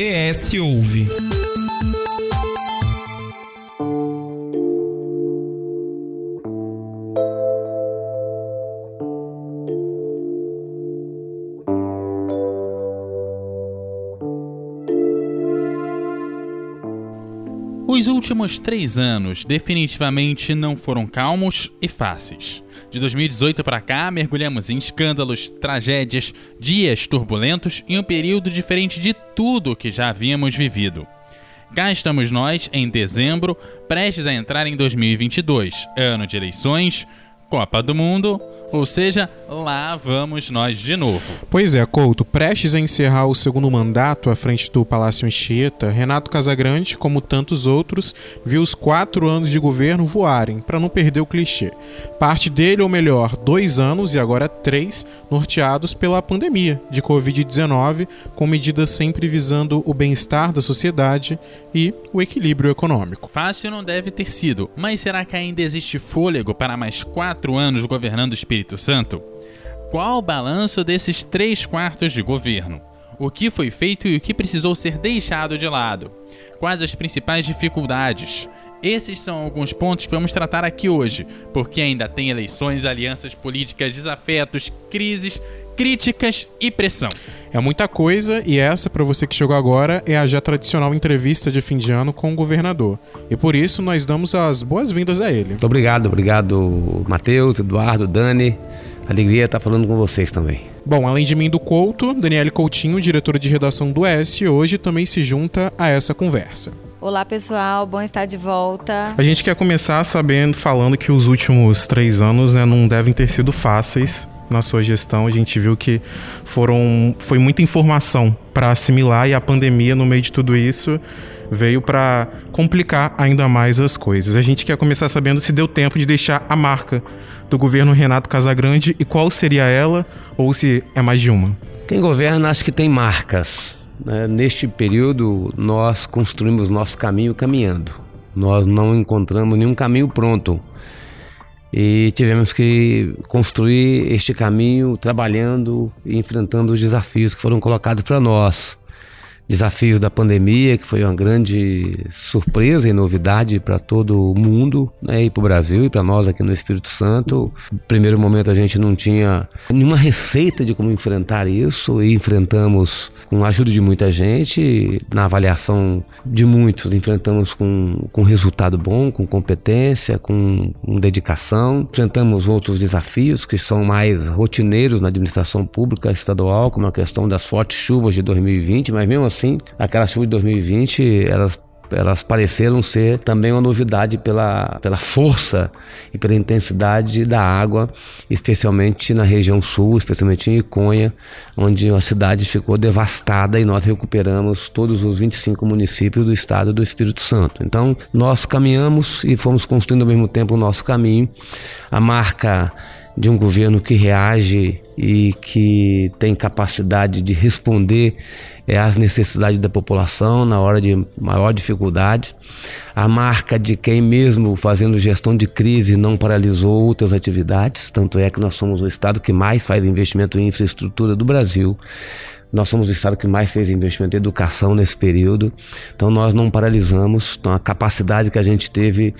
ES Ouve. Os últimos três anos definitivamente não foram calmos e fáceis. De 2018 para cá, mergulhamos em escândalos, tragédias, dias turbulentos e um período diferente de tudo que já havíamos vivido. Cá estamos nós, em dezembro, prestes a entrar em 2022, ano de eleições, Copa do Mundo, ou seja, lá vamos nós de novo. Pois é, Couto, prestes a encerrar o segundo mandato à frente do Palácio Anchieta, Renato Casagrande, como tantos outros, viu os quatro anos de governo voarem, para não perder o clichê. Parte dele, ou melhor, dois anos e agora três, norteados pela pandemia de Covid-19, com medidas sempre visando o bem-estar da sociedade e o equilíbrio econômico. Fácil não deve ter sido, mas será que ainda existe fôlego para mais quatro anos governando o Espírito Santo? Qual o balanço desses três quartos de governo? O que foi feito e o que precisou ser deixado de lado? Quais as principais dificuldades? Esses são alguns pontos que vamos tratar aqui hoje, porque ainda tem eleições, alianças políticas, desafetos, crises, críticas e pressão. É muita coisa e essa, para você que chegou agora, é a já tradicional entrevista de fim de ano com o governador. E por isso nós damos as boas-vindas a ele. Muito obrigado, obrigado Matheus, Eduardo, Dani. Alegria estar falando com vocês também. Bom, além de mim do Couto, Daniele Coutinho, diretora de redação do S, hoje também se junta a essa conversa. Olá pessoal, bom estar de volta. A gente quer começar sabendo, falando que os últimos três anos né, não devem ter sido fáceis na sua gestão. A gente viu que foram, foi muita informação para assimilar e a pandemia, no meio de tudo isso, veio para complicar ainda mais as coisas. A gente quer começar sabendo se deu tempo de deixar a marca do governo Renato Casagrande e qual seria ela, ou se é mais de uma. Quem governa, acho que tem marcas. Né? Neste período, nós construímos nosso caminho caminhando. Nós não encontramos nenhum caminho pronto. E tivemos que construir este caminho trabalhando e enfrentando os desafios que foram colocados para nós desafios da pandemia, que foi uma grande surpresa e novidade para todo o mundo, né, e para o Brasil e para nós aqui no Espírito Santo. No primeiro momento a gente não tinha nenhuma receita de como enfrentar isso e enfrentamos com a ajuda de muita gente, na avaliação de muitos, enfrentamos com, com resultado bom, com competência, com, com dedicação. Enfrentamos outros desafios que são mais rotineiros na administração pública estadual, como a questão das fortes chuvas de 2020, mas mesmo assim assim, aquela chuva de 2020, elas elas pareceram ser também uma novidade pela, pela força e pela intensidade da água, especialmente na região sul, especialmente em Iconha, onde a cidade ficou devastada e nós recuperamos todos os 25 municípios do estado do Espírito Santo. Então, nós caminhamos e fomos construindo ao mesmo tempo o nosso caminho. A marca de um governo que reage e que tem capacidade de responder é, às necessidades da população na hora de maior dificuldade. A marca de quem mesmo fazendo gestão de crise não paralisou outras atividades, tanto é que nós somos o estado que mais faz investimento em infraestrutura do Brasil. Nós somos o estado que mais fez investimento em educação nesse período, então nós não paralisamos. Então a capacidade que a gente teve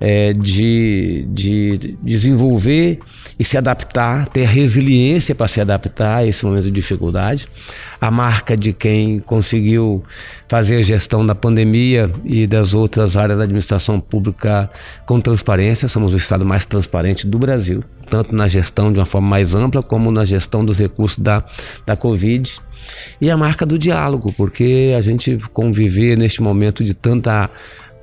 é, de, de desenvolver e se adaptar, ter resiliência para se adaptar a esse momento de dificuldade. A marca de quem conseguiu fazer a gestão da pandemia e das outras áreas da administração pública com transparência. Somos o estado mais transparente do Brasil, tanto na gestão de uma forma mais ampla, como na gestão dos recursos da, da Covid. E a marca do diálogo, porque a gente conviver neste momento de tanta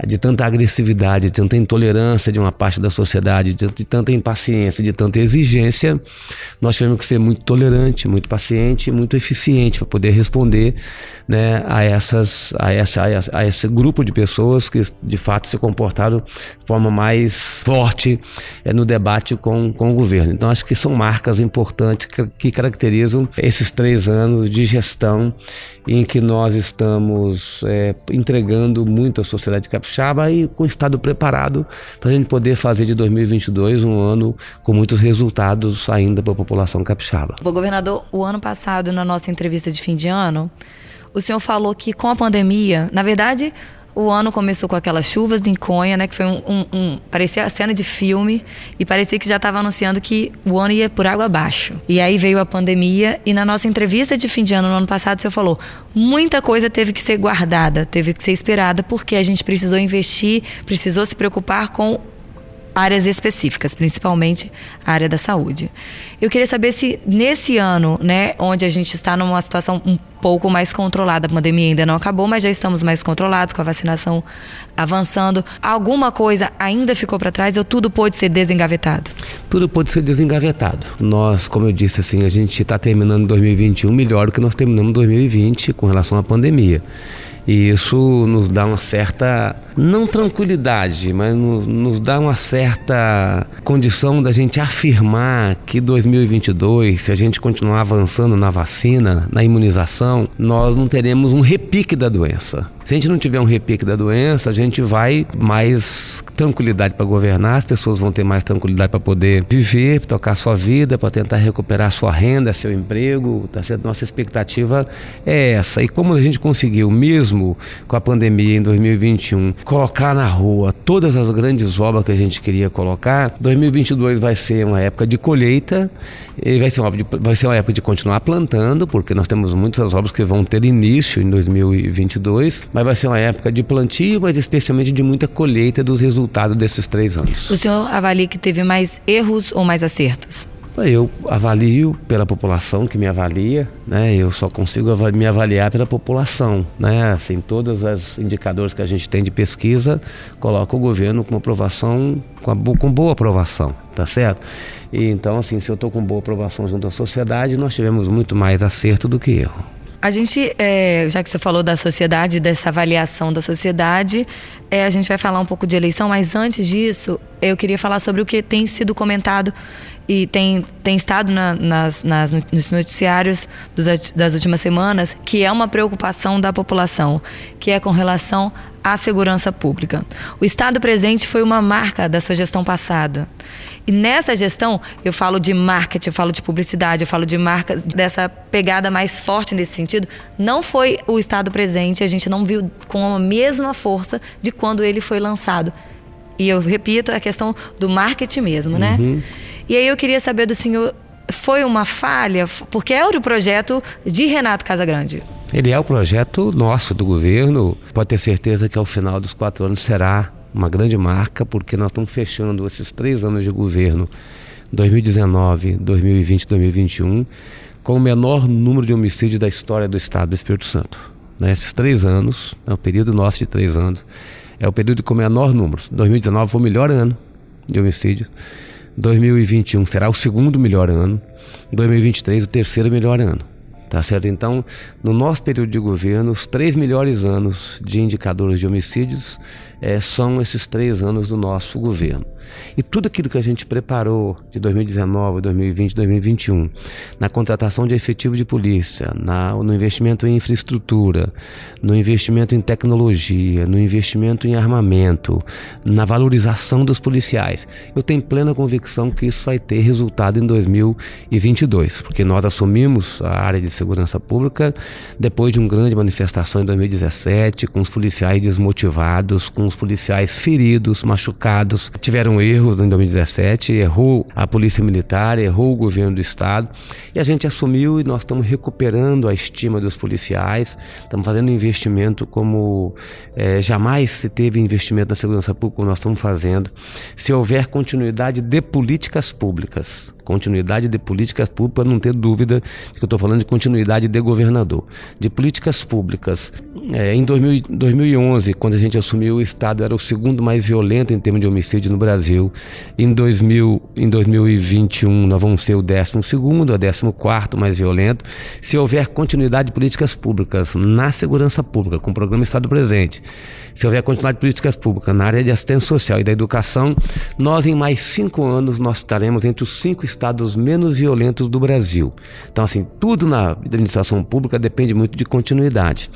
de tanta agressividade, de tanta intolerância de uma parte da sociedade, de, de, tanta impaciência, de tanta exigência, nós tivemos que ser muito tolerante, muito paciente, muito eficiente para poder responder né, a, essas, a, essa, a, esse grupo de pessoas que de fato se comportaram de forma mais forte é, no debate com, com o governo. Então acho que são marcas importantes que, que caracterizam esses três anos de gestão em que nós estamos é, entregando muito à sociedade capixaba e com o Estado preparado para a gente poder fazer de 2022 um ano com muitos resultados ainda para a população capixaba. O governador, o ano passado, na nossa entrevista de fim de ano, o senhor falou que com a pandemia, na verdade, o ano começou com aquelas chuvas em Conha, né? Que foi um, um, um parecia a cena de filme e parecia que já estava anunciando que o ano ia por água abaixo. E aí veio a pandemia e na nossa entrevista de fim de ano no ano passado o senhor falou muita coisa teve que ser guardada, teve que ser esperada porque a gente precisou investir, precisou se preocupar com áreas específicas, principalmente a área da saúde. Eu queria saber se nesse ano, né, onde a gente está numa situação um pouco mais controlada, a pandemia ainda não acabou, mas já estamos mais controlados com a vacinação avançando, alguma coisa ainda ficou para trás ou tudo pode ser desengavetado? Tudo pode ser desengavetado. Nós, como eu disse assim, a gente está terminando 2021 melhor do que nós terminamos 2020 com relação à pandemia. E isso nos dá uma certa, não tranquilidade, mas nos, nos dá uma certa condição da gente afirmar que 2022, se a gente continuar avançando na vacina, na imunização, nós não teremos um repique da doença. Se a gente não tiver um repique da doença, a gente vai mais tranquilidade para governar, as pessoas vão ter mais tranquilidade para poder viver, pra tocar sua vida, para tentar recuperar sua renda, seu emprego. Tá? Nossa expectativa é essa. E como a gente conseguiu, mesmo com a pandemia em 2021, colocar na rua todas as grandes obras que a gente queria colocar, 2022 vai ser uma época de colheita, e vai ser uma, vai ser uma época de continuar plantando, porque nós temos muitas obras que vão ter início em 2022 mas vai ser uma época de plantio, mas especialmente de muita colheita dos resultados desses três anos. O senhor avalia que teve mais erros ou mais acertos? Eu avalio pela população que me avalia, né? Eu só consigo me avaliar pela população, né? Assim, todos os indicadores que a gente tem de pesquisa coloca o governo com aprovação, com, com boa aprovação, tá certo? E então, assim, se eu estou com boa aprovação junto à sociedade, nós tivemos muito mais acerto do que erro. A gente, é, já que você falou da sociedade, dessa avaliação da sociedade, é, a gente vai falar um pouco de eleição, mas antes disso, eu queria falar sobre o que tem sido comentado e tem, tem estado na, nas, nas, nos noticiários dos, das últimas semanas, que é uma preocupação da população, que é com relação à segurança pública. O Estado presente foi uma marca da sua gestão passada. E nessa gestão, eu falo de marketing, eu falo de publicidade, eu falo de marcas, dessa pegada mais forte nesse sentido. Não foi o Estado presente, a gente não viu com a mesma força de quando ele foi lançado. E eu repito, é a questão do marketing mesmo, né? Uhum. E aí eu queria saber do senhor, foi uma falha? Porque é o projeto de Renato Casagrande. Ele é o projeto nosso do governo. Pode ter certeza que ao final dos quatro anos será uma grande marca, porque nós estamos fechando esses três anos de governo, 2019, 2020, 2021, com o menor número de homicídios da história do Estado do Espírito Santo. Nesses três anos, é o período nosso de três anos, é o período com o menor número. 2019 foi o melhor ano de homicídios. 2021 será o segundo melhor ano. 2023 o terceiro melhor ano. Tá certo? Então, no nosso período de governo, os três melhores anos de indicadores de homicídios é, são esses três anos do nosso governo. E tudo aquilo que a gente preparou de 2019, 2020, 2021, na contratação de efetivo de polícia, na, no investimento em infraestrutura, no investimento em tecnologia, no investimento em armamento, na valorização dos policiais, eu tenho plena convicção que isso vai ter resultado em 2022, porque nós assumimos a área de segurança pública depois de uma grande manifestação em 2017, com os policiais desmotivados, com os policiais feridos, machucados, tiveram erros em 2017, errou a Polícia Militar, errou o governo do Estado e a gente assumiu e nós estamos recuperando a estima dos policiais, estamos fazendo investimento como é, jamais se teve investimento na segurança pública, nós estamos fazendo. Se houver continuidade de políticas públicas, continuidade de políticas públicas, para não ter dúvida que eu estou falando de continuidade de governador, de políticas públicas. É, em 2000, 2011, quando a gente assumiu, o Estado era o segundo mais violento em termos de homicídio no Brasil. Em, 2000, em 2021, nós vamos ser o décimo segundo, o décimo quarto mais violento. Se houver continuidade de políticas públicas na segurança pública, com o programa Estado Presente, se houver continuidade de políticas públicas na área de assistência social e da educação, nós em mais cinco anos nós estaremos entre os cinco estados menos violentos do Brasil. Então, assim, tudo na administração pública depende muito de continuidade.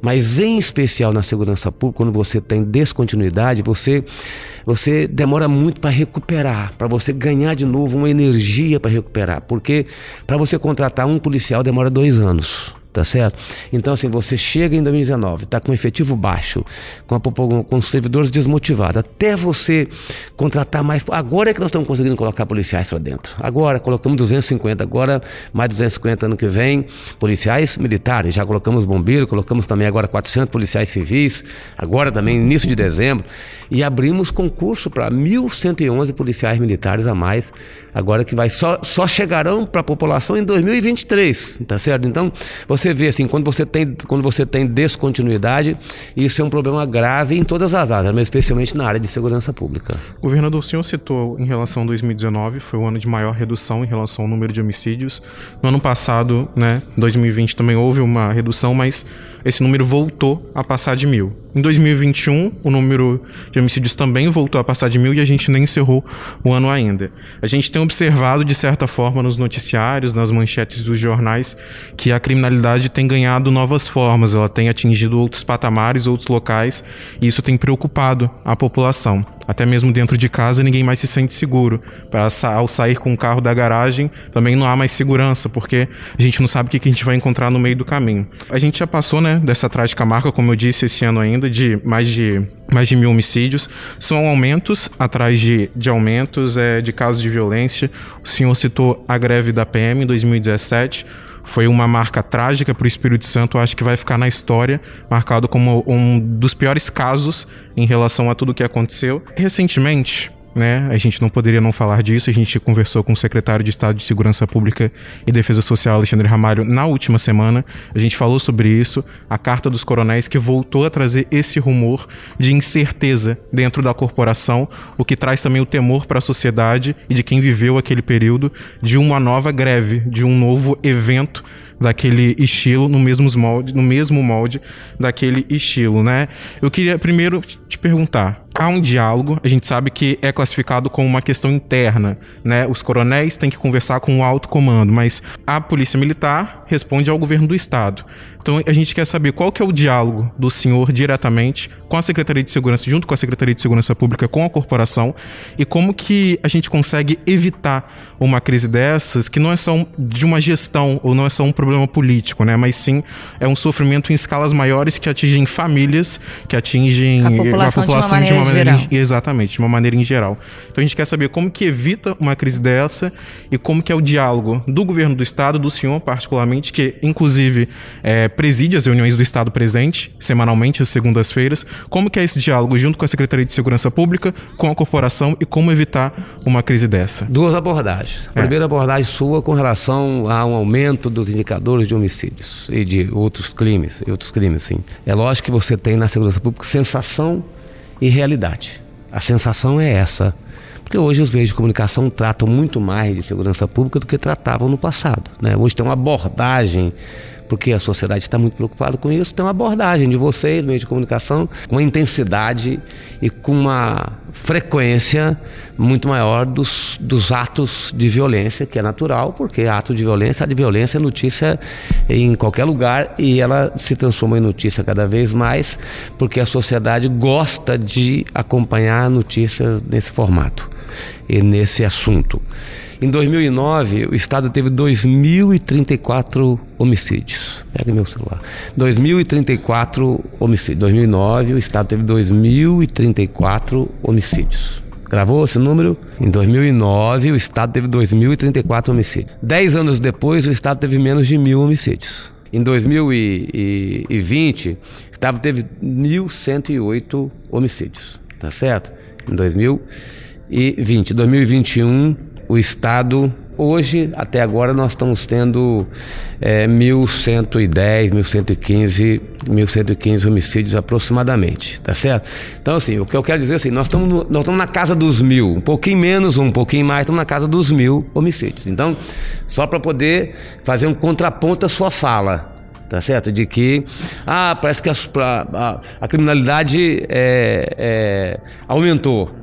Mas, em especial na segurança pública, quando você tem descontinuidade, você, você demora muito para recuperar, para você ganhar de novo uma energia para recuperar. Porque para você contratar um policial demora dois anos. Tá certo? Então, assim, você chega em 2019, está com efetivo baixo, com, a, com os servidores desmotivados, até você contratar mais. Agora é que nós estamos conseguindo colocar policiais para dentro. Agora, colocamos 250, agora mais 250 ano que vem, policiais militares, já colocamos bombeiros, colocamos também agora 400 policiais civis, agora também início de dezembro, e abrimos concurso para 1.111 policiais militares a mais, agora que vai só, só chegarão para a população em 2023, tá certo? Então, você vê assim, quando você tem, quando você tem descontinuidade, isso é um problema grave em todas as áreas, mas especialmente na área de segurança pública. Governador, o senhor citou em relação a 2019, foi o ano de maior redução em relação ao número de homicídios. No ano passado, né, 2020 também houve uma redução, mas esse número voltou a passar de mil. Em 2021, o número de homicídios também voltou a passar de mil e a gente nem encerrou o ano ainda. A gente tem observado, de certa forma, nos noticiários, nas manchetes dos jornais, que a criminalidade tem ganhado novas formas, ela tem atingido outros patamares, outros locais, e isso tem preocupado a população. Até mesmo dentro de casa ninguém mais se sente seguro. Pra, ao sair com o carro da garagem também não há mais segurança, porque a gente não sabe o que a gente vai encontrar no meio do caminho. A gente já passou né, dessa trágica marca, como eu disse, esse ano ainda, de mais de, mais de mil homicídios. São aumentos atrás de, de aumentos é, de casos de violência. O senhor citou a greve da PM em 2017 foi uma marca trágica para o Espírito Santo, acho que vai ficar na história, marcado como um dos piores casos em relação a tudo o que aconteceu. Recentemente, né? A gente não poderia não falar disso. A gente conversou com o secretário de Estado de Segurança Pública e Defesa Social, Alexandre Ramalho, na última semana. A gente falou sobre isso, a carta dos coronéis que voltou a trazer esse rumor de incerteza dentro da corporação, o que traz também o temor para a sociedade e de quem viveu aquele período de uma nova greve, de um novo evento daquele estilo no mesmo molde, no mesmo molde daquele estilo, né? Eu queria primeiro te perguntar, há um diálogo, a gente sabe que é classificado como uma questão interna, né? Os coronéis têm que conversar com o alto comando, mas a polícia militar responde ao governo do estado. Então a gente quer saber qual que é o diálogo do senhor diretamente com a Secretaria de Segurança, junto com a Secretaria de Segurança Pública, com a corporação, e como que a gente consegue evitar uma crise dessas, que não é só um, de uma gestão ou não é só um problema político, né? Mas sim é um sofrimento em escalas maiores que atingem famílias, que atingem a população, a população de uma maneira, de uma maneira geral. exatamente, de uma maneira em geral. Então a gente quer saber como que evita uma crise dessa e como que é o diálogo do governo do estado, do senhor particularmente, que inclusive é, preside as reuniões do Estado presente, semanalmente, às segundas-feiras. Como que é esse diálogo junto com a Secretaria de Segurança Pública, com a corporação e como evitar uma crise dessa? Duas abordagens. A é. primeira abordagem sua com relação a um aumento dos indicadores de homicídios e de outros crimes, e outros crimes, sim. É lógico que você tem na segurança pública sensação e realidade. A sensação é essa. Porque hoje os meios de comunicação tratam muito mais de segurança pública do que tratavam no passado. Né? Hoje tem uma abordagem porque a sociedade está muito preocupada com isso, tem uma abordagem de vocês, meio de comunicação, com uma intensidade e com uma frequência muito maior dos, dos atos de violência, que é natural, porque ato de violência, a de violência é notícia em qualquer lugar e ela se transforma em notícia cada vez mais, porque a sociedade gosta de acompanhar notícias nesse formato nesse assunto. Em 2009, o Estado teve 2.034 homicídios. Pega meu celular. 2.034 homicídios. 2009, o Estado teve 2.034 homicídios. Gravou esse número? Em 2009, o Estado teve 2.034 homicídios. Dez anos depois, o Estado teve menos de mil homicídios. Em 2020, o Estado teve 1.108 homicídios. Tá certo? Em 2020. 2021, o Estado, hoje, até agora, nós estamos tendo é, 1.110, 1.115, 1.115 homicídios aproximadamente, tá certo? Então, assim, o que eu quero dizer é assim, nós estamos, nós estamos na casa dos mil, um pouquinho menos, um pouquinho mais, estamos na casa dos mil homicídios. Então, só para poder fazer um contraponto à sua fala, tá certo? De que, ah, parece que a, a, a criminalidade é, é, aumentou.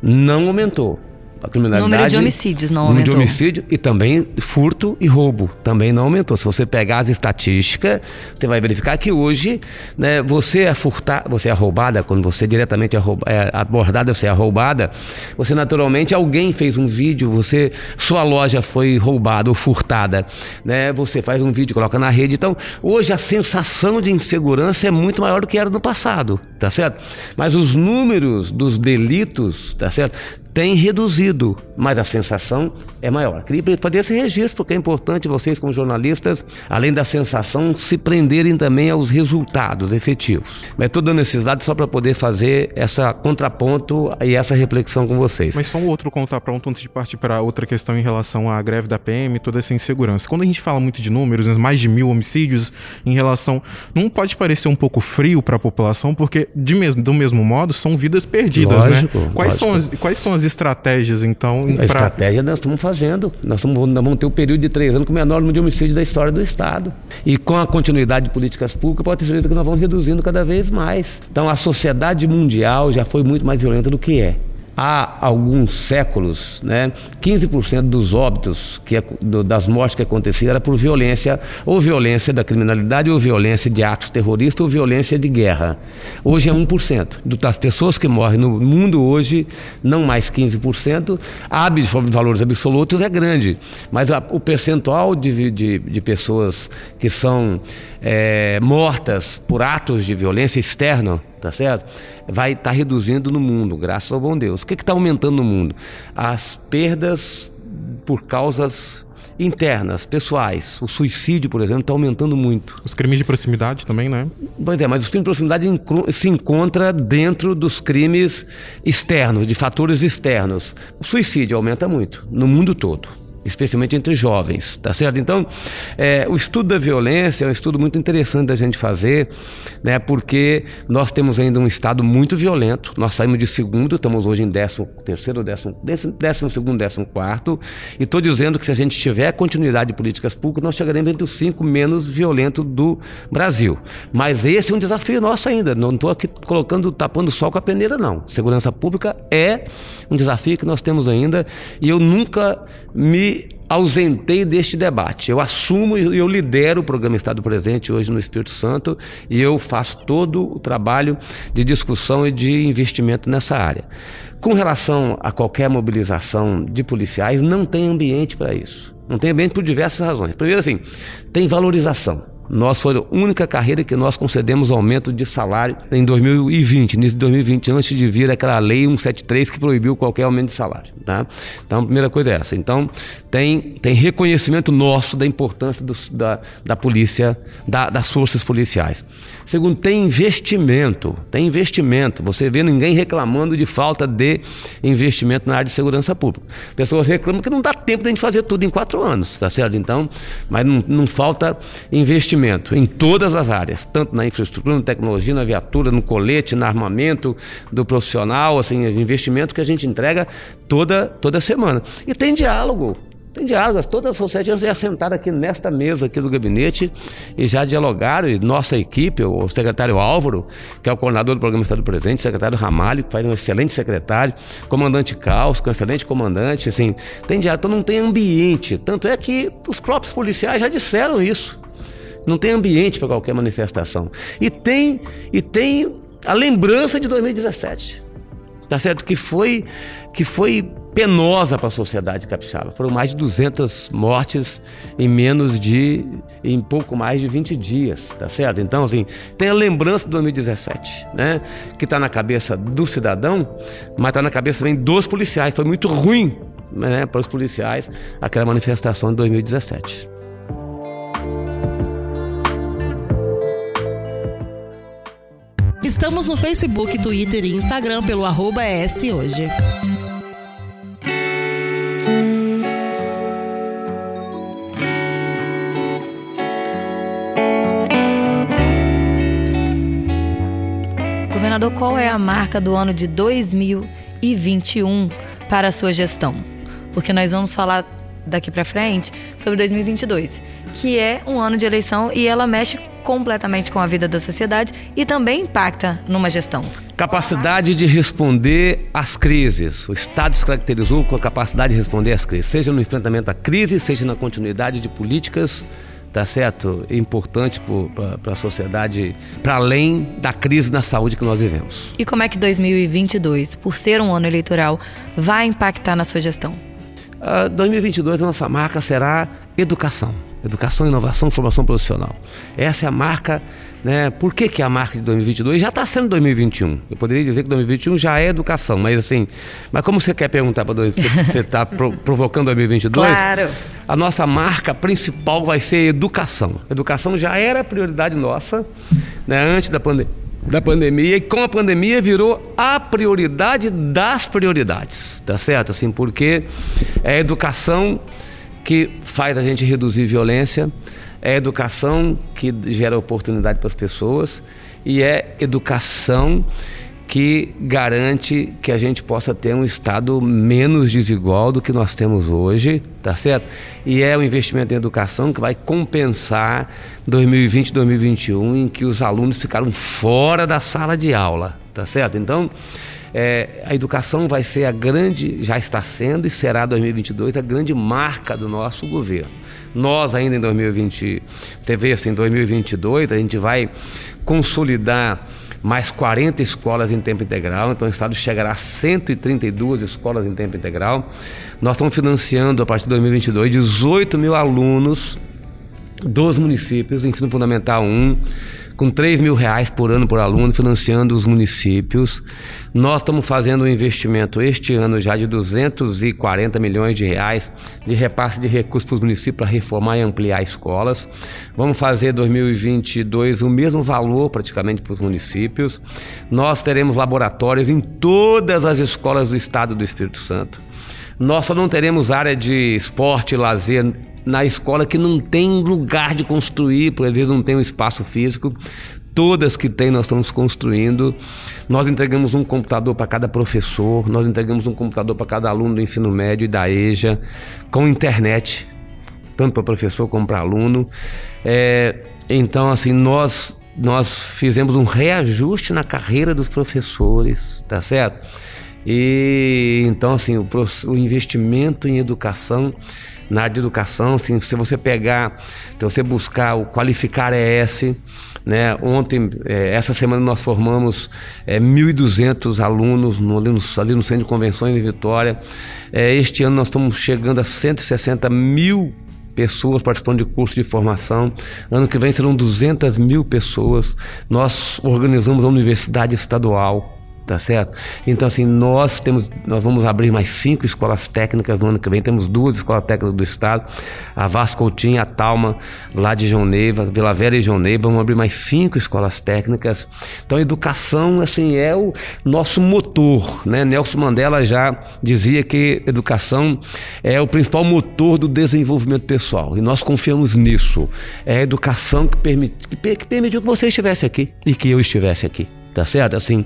Não aumentou a criminalidade. Número de homicídios não número aumentou. de homicídio e também furto e roubo também não aumentou. Se você pegar as estatísticas, você vai verificar que hoje, né, você é furtar, você é roubada quando você diretamente é, rouba, é abordada, você é roubada. Você naturalmente alguém fez um vídeo, você sua loja foi roubada ou furtada, né? Você faz um vídeo, coloca na rede. Então, hoje a sensação de insegurança é muito maior do que era no passado, tá certo? Mas os números dos delitos, tá certo? Tem reduzido, mas a sensação é maior. Queria fazer esse registro, porque é importante vocês, como jornalistas, além da sensação, se prenderem também aos resultados efetivos. Mas estou dando esses dados só para poder fazer essa contraponto e essa reflexão com vocês. Mas só um outro contraponto antes de partir para outra questão em relação à greve da PM, toda essa insegurança. Quando a gente fala muito de números, né, mais de mil homicídios em relação. Não pode parecer um pouco frio para a população, porque de do mesmo modo são vidas perdidas, lógico, né? Quais, lógico. São as, quais são as estratégias, então? A pra... estratégia nós estamos fazendo. Nós, estamos, nós vamos ter um período de três anos com o menor número de homicídios da história do Estado. E com a continuidade de políticas públicas, pode ter certeza que nós vamos reduzindo cada vez mais. Então a sociedade mundial já foi muito mais violenta do que é há alguns séculos, né, 15% dos óbitos, que, do, das mortes que aconteciam, era por violência, ou violência da criminalidade, ou violência de atos terroristas, ou violência de guerra. Hoje é 1%. Das pessoas que morrem no mundo hoje, não mais 15%, há valores absolutos é grande, mas a, o percentual de, de, de, pessoas que são é, mortas por atos de violência externa, tá certo? Vai estar tá reduzindo no mundo, graças ao bom Deus. O que está aumentando no mundo? As perdas por causas internas, pessoais. O suicídio, por exemplo, está aumentando muito. Os crimes de proximidade também, né? Pois é, mas os crimes de proximidade se encontra dentro dos crimes externos, de fatores externos. O suicídio aumenta muito no mundo todo especialmente entre jovens, tá certo? Então, é, o estudo da violência é um estudo muito interessante da gente fazer, né? Porque nós temos ainda um estado muito violento. Nós saímos de segundo, estamos hoje em décimo terceiro, décimo, décimo, décimo segundo, décimo quarto. E estou dizendo que se a gente tiver continuidade de políticas públicas, nós chegaremos entre os cinco menos violentos do Brasil. Mas esse é um desafio nosso ainda. Não estou aqui colocando, tapando o sol com a peneira, não. Segurança pública é um desafio que nós temos ainda. E eu nunca me ausentei deste debate. Eu assumo e eu lidero o programa Estado Presente hoje no Espírito Santo e eu faço todo o trabalho de discussão e de investimento nessa área. Com relação a qualquer mobilização de policiais, não tem ambiente para isso. Não tem ambiente por diversas razões. Primeiro, assim, tem valorização. Nós foi a única carreira que nós concedemos aumento de salário em 2020, início de 2020, antes de vir aquela lei 173 que proibiu qualquer aumento de salário. Tá? Então, a primeira coisa é essa. Então, tem, tem reconhecimento nosso da importância do, da, da polícia, da, das forças policiais. Segundo, tem investimento. Tem investimento. Você vê ninguém reclamando de falta de investimento na área de segurança pública. Pessoas reclamam que não dá tempo de a gente fazer tudo em quatro anos, tá certo? Então, mas não, não falta investimento em todas as áreas, tanto na infraestrutura, na tecnologia, na viatura, no colete, no armamento do profissional, assim, investimento que a gente entrega toda, toda semana. E tem diálogo. Tem diálogos, todas as sociedades já sentaram aqui nesta mesa aqui do gabinete e já dialogaram, e nossa equipe, o secretário Álvaro, que é o coordenador do programa Estado Presente, o secretário Ramalho, que faz um excelente secretário, comandante Caos, que é um excelente comandante, assim, tem diálogo, então não tem ambiente, tanto é que os próprios policiais já disseram isso, não tem ambiente para qualquer manifestação, e tem, e tem a lembrança de 2017, tá certo, que foi, que foi penosa para a sociedade capixaba. Foram mais de 200 mortes em menos de em pouco mais de 20 dias, tá certo? Então, assim, tem a lembrança de 2017, né, que está na cabeça do cidadão, mas está na cabeça também dos policiais. Foi muito ruim, né, para os policiais aquela manifestação de 2017. Estamos no Facebook, Twitter e Instagram pelo arroba hoje. Governador, qual é a marca do ano de 2021 para a sua gestão? Porque nós vamos falar daqui para frente sobre 2022, que é um ano de eleição e ela mexe completamente com a vida da sociedade e também impacta numa gestão. Capacidade de responder às crises. O Estado se caracterizou com a capacidade de responder às crises, seja no enfrentamento à crise, seja na continuidade de políticas tá certo? Importante para a sociedade, para além da crise na saúde que nós vivemos. E como é que 2022, por ser um ano eleitoral, vai impactar na sua gestão? Uh, 2022 a nossa marca será educação. Educação, inovação, formação profissional. Essa é a marca, né? Por que, que é a marca de 2022 já está sendo 2021? Eu poderia dizer que 2021 já é educação, mas assim, mas como você quer perguntar para você está pro, provocando 2022? Claro. A nossa marca principal vai ser educação. Educação já era prioridade nossa, né? Antes da pandemia da pandemia e com a pandemia virou a prioridade das prioridades, tá certo? Assim, porque é a educação que faz a gente reduzir violência, é educação que gera oportunidade para as pessoas e é educação que garante que a gente possa ter um estado menos desigual do que nós temos hoje, tá certo? E é o investimento em educação que vai compensar 2020 e 2021 em que os alunos ficaram fora da sala de aula, tá certo? Então, é, a educação vai ser a grande, já está sendo e será 2022 a grande marca do nosso governo. Nós ainda em 2020, você vê assim, em 2022 a gente vai consolidar mais 40 escolas em tempo integral, então o Estado chegará a 132 escolas em tempo integral. Nós estamos financiando a partir de 2022 18 mil alunos dos municípios, ensino fundamental 1, com 3 mil reais por ano por aluno, financiando os municípios. Nós estamos fazendo um investimento este ano já de 240 milhões de reais de repasse de recursos para os municípios para reformar e ampliar escolas. Vamos fazer 2022 o mesmo valor praticamente para os municípios. Nós teremos laboratórios em todas as escolas do estado do Espírito Santo. Nós só não teremos área de esporte e lazer na escola que não tem lugar de construir, por vezes não tem um espaço físico. Todas que tem, nós estamos construindo. Nós entregamos um computador para cada professor, nós entregamos um computador para cada aluno do ensino médio e da EJA, com internet, tanto para professor como para aluno. É, então, assim, nós, nós fizemos um reajuste na carreira dos professores, tá certo? E então, assim, o, o investimento em educação na área de educação, assim, se você pegar, se você buscar o Qualificar ES, né? Ontem, é, essa semana nós formamos é, 1.200 alunos no, ali, no, ali, no, Centro de Convenções de Vitória. É, este ano nós estamos chegando a 160 mil pessoas participando de curso de formação. Ano que vem serão 200 mil pessoas. Nós organizamos a Universidade Estadual tá certo? Então, assim, nós temos, nós vamos abrir mais cinco escolas técnicas no ano que vem. Temos duas escolas técnicas do estado, a Vascoutinha, a Talma, lá de João Neiva, Vila Velha e João Neiva. Vamos abrir mais cinco escolas técnicas. Então, educação, assim, é o nosso motor, né? Nelson Mandela já dizia que educação é o principal motor do desenvolvimento pessoal. E nós confiamos nisso. É a educação que, permit, que permitiu que você estivesse aqui e que eu estivesse aqui tá certo? Assim,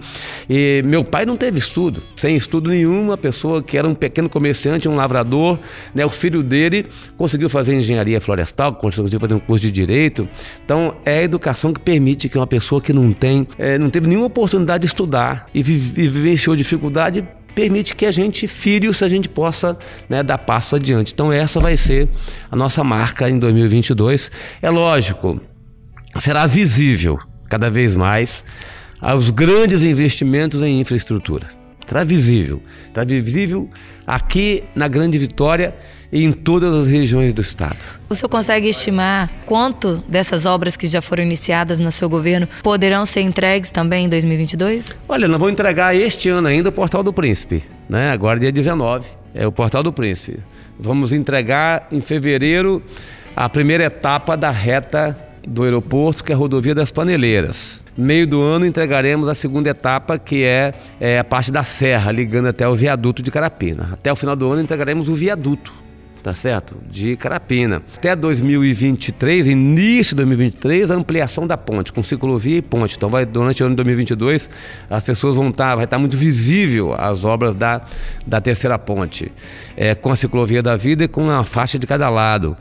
e meu pai não teve estudo, sem estudo nenhum, uma pessoa que era um pequeno comerciante, um lavrador, né? O filho dele conseguiu fazer engenharia florestal, conseguiu fazer um curso de direito. Então, é a educação que permite que uma pessoa que não tem, é, não teve nenhuma oportunidade de estudar e, vive, vivenciou dificuldade, permite que a gente, filhos, a gente possa né, dar passo adiante. Então, essa vai ser a nossa marca em 2022. É lógico, será visível cada vez mais aos grandes investimentos em infraestrutura. Está visível. Está visível aqui na Grande Vitória e em todas as regiões do estado. O senhor consegue estimar quanto dessas obras que já foram iniciadas no seu governo poderão ser entregues também em 2022? Olha, nós vamos entregar este ano ainda o Portal do Príncipe, né? Agora dia 19, é o Portal do Príncipe. Vamos entregar em fevereiro a primeira etapa da reta do aeroporto, que é a rodovia das Paneleiras. Meio do ano entregaremos a segunda etapa, que é, é a parte da serra, ligando até o viaduto de Carapina. Até o final do ano entregaremos o viaduto tá certo? De Carapina. Até 2023, início de 2023, a ampliação da ponte, com ciclovia e ponte. Então, vai, durante o ano de 2022, as pessoas vão estar, vai estar muito visível as obras da, da terceira ponte, é, com a ciclovia da vida e com a faixa de cada lado.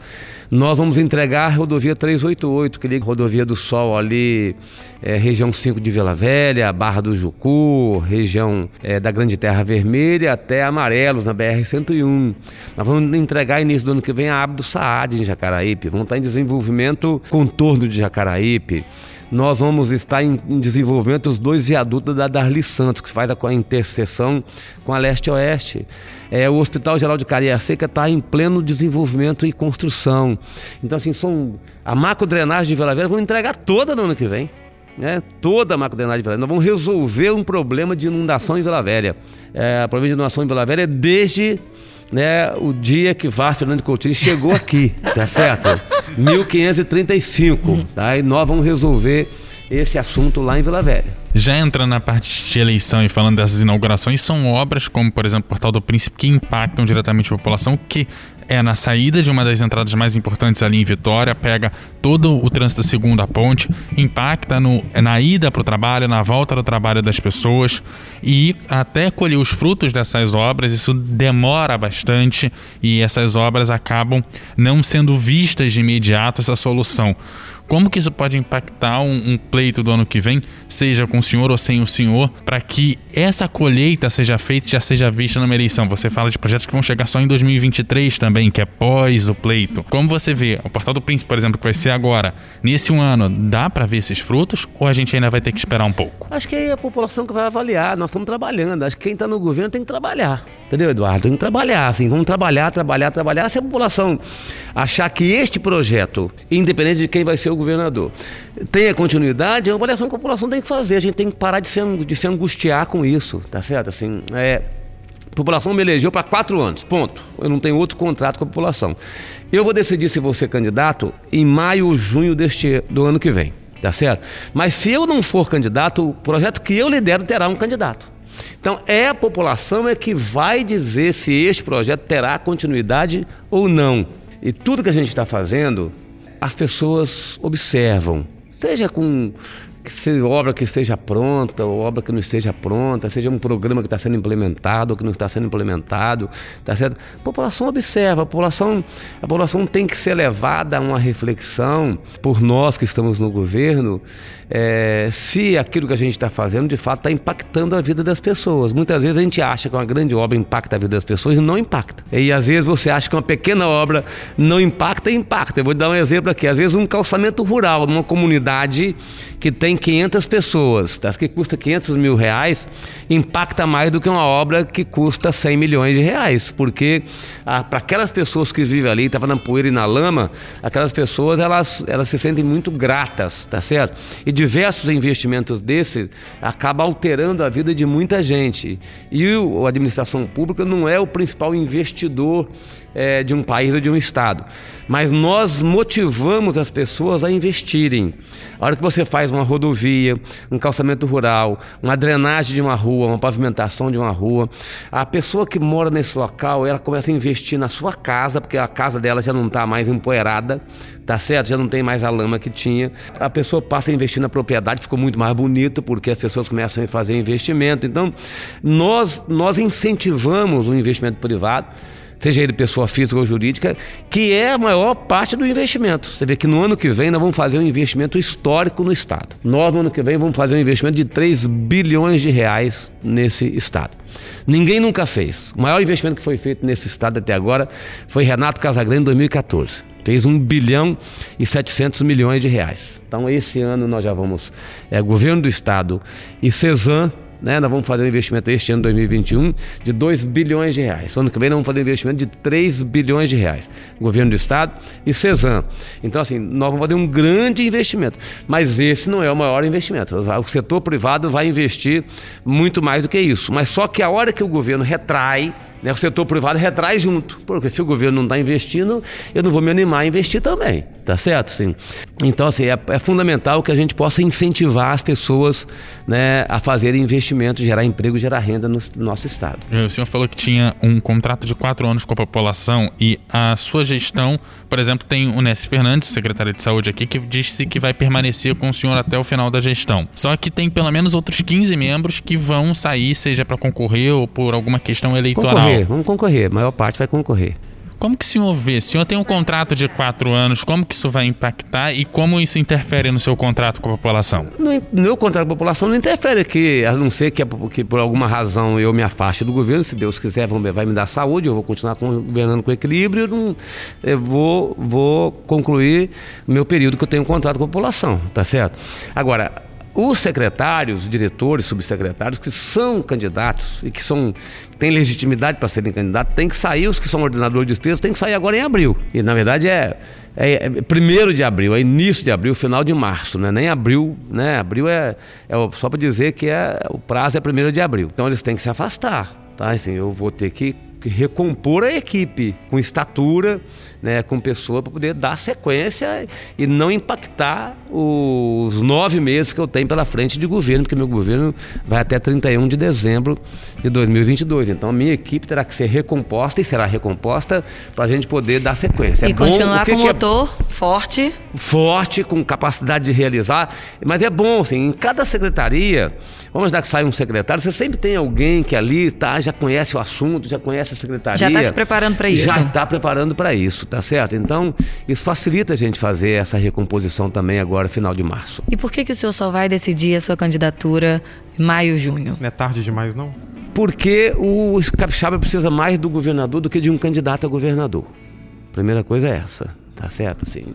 Nós vamos entregar a rodovia 388, que liga a rodovia do Sol ali, é, região 5 de Vila Velha, Barra do Jucu, região é, da Grande Terra Vermelha, até Amarelos, na BR-101. Nós vamos entregar início do ano que vem a Abdo Saad em Jacaraípe. Vamos estar em desenvolvimento contorno de Jacaraípe nós vamos estar em, em, desenvolvimento os dois viadutos da Darli Santos, que faz a, a interseção com a leste-oeste. É, o Hospital Geral de Caria Seca está em pleno desenvolvimento e construção. Então, assim, são, a macro-drenagem de Vila Velha vamos entregar toda no ano que vem. Né? Toda a macro-drenagem de Vila Velha. Nós vamos resolver um problema de inundação em Vila Velha. É, o problema de inundação em Vila Velha é desde né, o dia que Vaz Fernando Coutinho chegou aqui, tá certo? 1535, tá? E nós vamos resolver esse assunto lá em Vila Velha. Já entrando na parte de eleição e falando dessas inaugurações, são obras como, por exemplo, o Portal do Príncipe, que impactam diretamente a população, que é na saída de uma das entradas mais importantes ali em Vitória, pega todo o trânsito da segunda ponte, impacta no, na ida para o trabalho, na volta do trabalho das pessoas e até colher os frutos dessas obras, isso demora bastante e essas obras acabam não sendo vistas de imediato essa solução. Como que isso pode impactar um, um, pleito do ano que vem, seja com o senhor ou sem o senhor, para que essa colheita seja feita e já seja vista numa eleição? Você fala de projetos que vão chegar só em 2023 também, que é pós o pleito. Como você vê, o Portal do Príncipe, por exemplo, que vai ser agora, nesse um ano, dá para ver esses frutos ou a gente ainda vai ter que esperar um pouco? Acho que é a população que vai avaliar. Nós estamos trabalhando. Acho que quem está no governo tem que trabalhar. Entendeu, Eduardo? Tem que trabalhar, assim. Vamos trabalhar, trabalhar, trabalhar. Se a população achar que este projeto, independente de quem vai ser o governador, tenha continuidade, é uma avaliação que a população tem que fazer. A gente tem que parar de se, de se angustiar com isso, tá certo? Assim, é, a população me elegeu para quatro anos, ponto. Eu não tenho outro contrato com a população. Eu vou decidir se vou ser candidato em maio ou junho deste, do ano que vem, tá certo? Mas se eu não for candidato, o projeto que eu lidero terá um candidato. Então é a população é que vai dizer se este projeto terá continuidade ou não. E tudo que a gente está fazendo, as pessoas observam, seja com se obra que esteja pronta, ou obra que não esteja pronta, seja um programa que está sendo implementado ou que não está sendo implementado, tá certo? A população observa, a população, a população tem que ser levada a uma reflexão por nós que estamos no governo, é, se aquilo que a gente está fazendo de fato está impactando a vida das pessoas. Muitas vezes a gente acha que uma grande obra impacta a vida das pessoas e não impacta. E às vezes você acha que uma pequena obra não impacta e impacta. Eu vou dar um exemplo aqui. Às vezes um calçamento rural numa comunidade que tem 500 pessoas, tá? que custa 500 mil reais, impacta mais do que uma obra que custa 100 milhões de reais. Porque para aquelas pessoas que vivem ali, estavam na poeira e na lama, aquelas pessoas elas, elas se sentem muito gratas, tá certo? E diversos investimentos desse acaba alterando a vida de muita gente. E a administração pública não é o principal investidor é, de um país ou de um estado. Mas nós motivamos as pessoas a investirem. A hora que você faz uma rodovia, um calçamento rural, uma drenagem de uma rua, uma pavimentação de uma rua, a pessoa que mora nesse local, ela começa a investir na sua casa, porque a casa dela já não está mais empoeirada, tá certo? Já não tem mais a lama que tinha. A pessoa passa a investir na propriedade, ficou muito mais bonito, porque as pessoas começam a fazer investimento. Então, nós, nós incentivamos o investimento privado seja ele pessoa física ou jurídica, que é a maior parte do investimento. Você vê que no ano que vem nós vamos fazer um investimento histórico no Estado. Nós, no ano que vem, vamos fazer um investimento de 3 bilhões de reais nesse Estado. Ninguém nunca fez. O maior investimento que foi feito nesse Estado até agora foi Renato Casagrande em 2014. Fez 1 bilhão e 700 milhões de reais. Então, esse ano nós já vamos, é, governo do Estado e CESAM, né? Nós vamos fazer um investimento este ano, 2021, de 2 bilhões de reais. Ano que vem nós vamos fazer um investimento de 3 bilhões de reais. Governo do Estado e CESAM. Então, assim, nós vamos fazer um grande investimento. Mas esse não é o maior investimento. O setor privado vai investir muito mais do que isso. Mas só que a hora que o governo retrai, né, o setor privado retrai junto. Porque se o governo não está investindo, eu não vou me animar a investir também. Tá certo? Sim. Então, assim, é, é, fundamental que a gente possa incentivar as pessoas né, a fazerem investimentos, gerar emprego, gerar renda no, no nosso estado. O senhor falou que tinha um contrato de quatro anos com a população e a sua gestão, por exemplo, tem o Ness Fernandes, secretário de saúde aqui, que disse que vai permanecer com o senhor até o final da gestão. Só que tem pelo menos outros 15 membros que vão sair, seja para concorrer ou por alguma questão eleitoral. Concorrer, vamos concorrer, a maior parte vai concorrer. Como que o senhor vê? O senhor tem um contrato de quatro anos, como que isso vai impactar e como isso interfere no seu contrato com a população? No meu contrato com a população não interfere, que, a não ser que, que por alguma razão eu me afaste do governo, se Deus quiser vai me dar saúde, eu vou continuar governando com equilíbrio, não, eu vou, vou concluir meu período que eu tenho um contrato com a população, tá certo? Agora, os secretários, diretores, subsecretários que são candidatos e que são têm legitimidade para serem candidatos, tem que sair, os que são ordenadores de despesas, tem que sair agora em abril. E na verdade é, é, é primeiro de abril, é início de abril, final de março, né? Nem abril, né? Abril é, é só para dizer que é, o prazo é primeiro de abril. Então eles têm que se afastar, tá? Assim, eu vou ter que recompor a equipe com estatura, né, com pessoa para poder dar sequência e não impactar os nove meses que eu tenho pela frente de governo, porque meu governo vai até 31 de dezembro de 2022. Então a minha equipe terá que ser recomposta e será recomposta para a gente poder dar sequência. E é continuar bom, com o motor é... forte. Forte, com capacidade de realizar. Mas é bom, assim, em cada secretaria, vamos dar que sai um secretário, você sempre tem alguém que ali tá, já conhece o assunto, já conhece a secretaria. Já está se preparando para isso. Já está preparando para isso, tá certo? Então, isso facilita a gente fazer essa recomposição também agora, final de março. E por que, que o senhor só vai decidir a sua candidatura em maio, junho? Não é tarde demais, não? Porque o capixaba precisa mais do governador do que de um candidato a governador. Primeira coisa é essa, tá certo? Sim.